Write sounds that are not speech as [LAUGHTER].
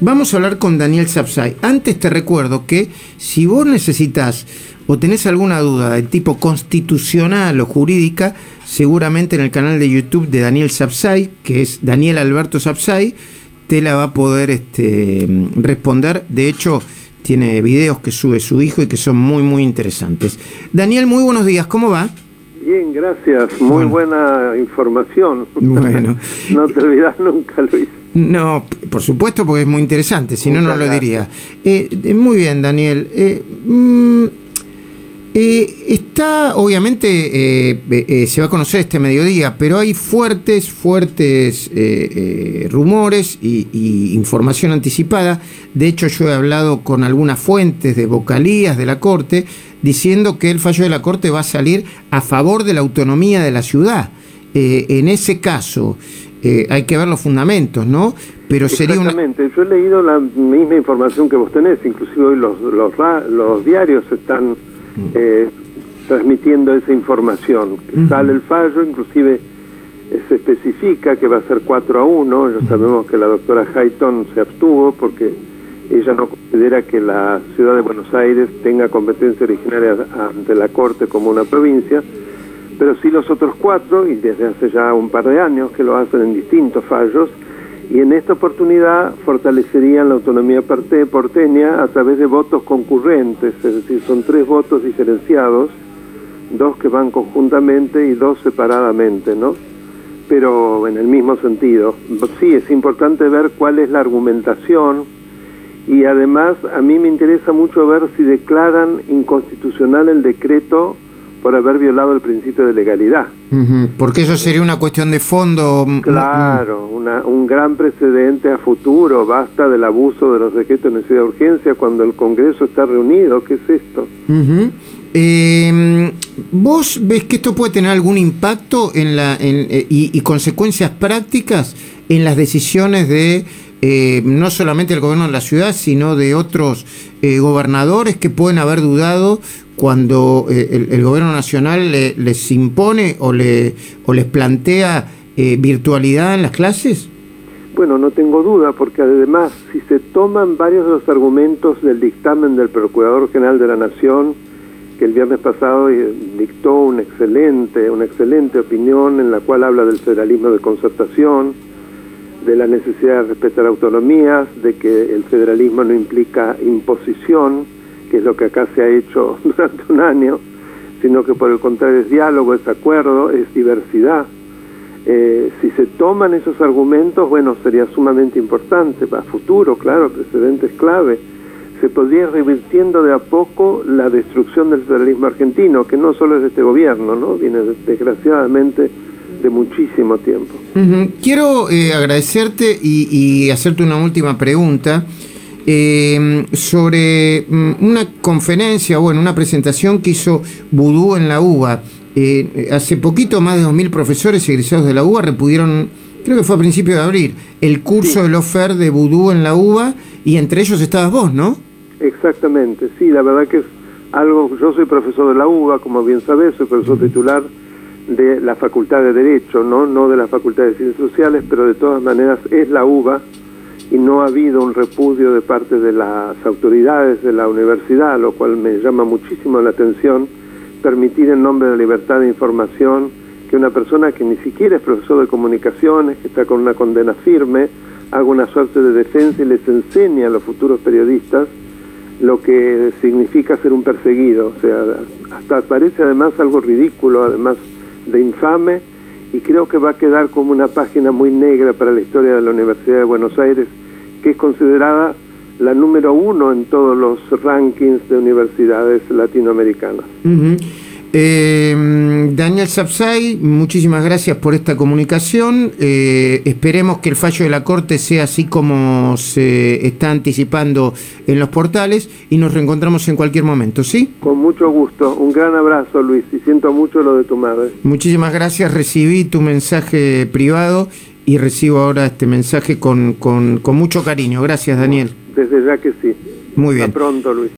vamos a hablar con Daniel Sapsay. Antes te recuerdo que si vos necesitas o tenés alguna duda de tipo constitucional o jurídica, seguramente en el canal de YouTube de Daniel Sapsay, que es Daniel Alberto Sapsay, te la va a poder este, responder. De hecho, tiene videos que sube su hijo y que son muy, muy interesantes. Daniel, muy buenos días, ¿cómo va? Bien, gracias. Muy buena información. Bueno. [LAUGHS] no te olvidas nunca, Luis. No, por supuesto, porque es muy interesante, si no, no lo diría. Eh, eh, muy bien, Daniel. Eh, mm, eh, está, obviamente, se va a conocer este mediodía, pero hay fuertes, fuertes rumores y, información anticipada. De hecho, yo he hablado con algunas fuentes de vocalías de la Corte diciendo que el fallo de la Corte va a salir a favor de la autonomía de la ciudad. en ese caso, hay que ver los fundamentos, ¿no? Pero sería Exactamente, yo he leído la misma información que vos tenés, inclusive hoy los, los, los diarios están eh, transmitiendo esa información. Sale el fallo, inclusive eh, se especifica que va a ser 4 a 1, ya sabemos que la doctora Hayton se abstuvo porque ella no considera que la ciudad de Buenos Aires tenga competencia originaria ante la Corte como una provincia, pero sí los otros cuatro, y desde hace ya un par de años que lo hacen en distintos fallos, y en esta oportunidad fortalecerían la autonomía porteña a través de votos concurrentes, es decir, son tres votos diferenciados, dos que van conjuntamente y dos separadamente, ¿no? Pero en el mismo sentido. Sí, es importante ver cuál es la argumentación y además a mí me interesa mucho ver si declaran inconstitucional el decreto por haber violado el principio de legalidad. Porque eso sería una cuestión de fondo. Mm, mm, claro, una, un gran precedente a futuro. Basta del abuso de los decretos de necesidad de urgencia cuando el Congreso está reunido. ¿Qué es esto? Em, ¿Vos ves que esto puede tener algún impacto en la, eh, y, consecuencias prácticas en las decisiones de eh, no solamente el gobierno de la ciudad, sino de otros eh, gobernadores que pueden haber dudado cuando eh, el, gobierno nacional les impone o, le, o les plantea eh, virtualidad en las clases? Bueno, no tengo duda, porque además, si se toman varios de los argumentos del dictamen del Procurador General de la Nación, que el viernes pasado eh, dictó una excelente, una excelente opinión en la cual habla del federalismo de concertación, de la necesidad de respetar autonomías, de que el federalismo no implica imposición, que es lo que acá se ha hecho [LAUGHS] durante un año, sino que por el contrario es diálogo, es acuerdo, es diversidad. Eh, si se toman esos argumentos, bueno, sería sumamente importante, para futuro, claro, precedentes clave. Se podría ir revirtiendo de a poco la destrucción del federalismo argentino, que no solo es de este gobierno, ¿no? Viene desgraciadamente de muchísimo tiempo. Quiero eh, agradecerte y, y hacerte una última pregunta. Em, sobre mm, una conferencia, bueno, una presentación que hizo Vudú en la UBA. Eh, hace poquito más de 2.000 profesores egresados de la UBA repudieron, creo que fue a principios de abril, el curso del OFER de Vudú en la UBA y entre ellos estabas vos, ¿no? Exactamente, sí, la verdad que es algo, yo soy profesor de la UBA, como bien sabes, soy profesor titular de la Facultad de Derecho, ¿no? no de la Facultad de Ciencias Sociales, pero de todas maneras es la UBA y no ha habido un repudio de parte de las autoridades de la universidad, lo cual me llama muchísimo la atención, permitir en nombre de la libertad de información que una persona que ni siquiera es profesor de comunicaciones, que está con una condena firme, haga una suerte de defensa y les enseñe a los futuros periodistas lo que significa ser un perseguido. O sea, hasta parece además algo ridículo, además de infame, y creo que va a quedar como una página muy negra para la historia de la Universidad de Buenos Aires que es considerada la número uno en todos los rankings de universidades latinoamericanas. Eh, Daniel Sapsay, muchísimas gracias por esta comunicación. Eh, esperemos que el fallo de la Corte sea así como se está anticipando en los portales y nos reencontramos en cualquier momento, ¿sí? Con mucho gusto. Un gran abrazo, Luis, y siento mucho lo de tu madre. Muchísimas gracias. Recibí tu mensaje privado y recibo ahora este mensaje con, con, con mucho cariño. Gracias, Daniel. Desde ya que sí. Muy bien. Hasta pronto, Luis.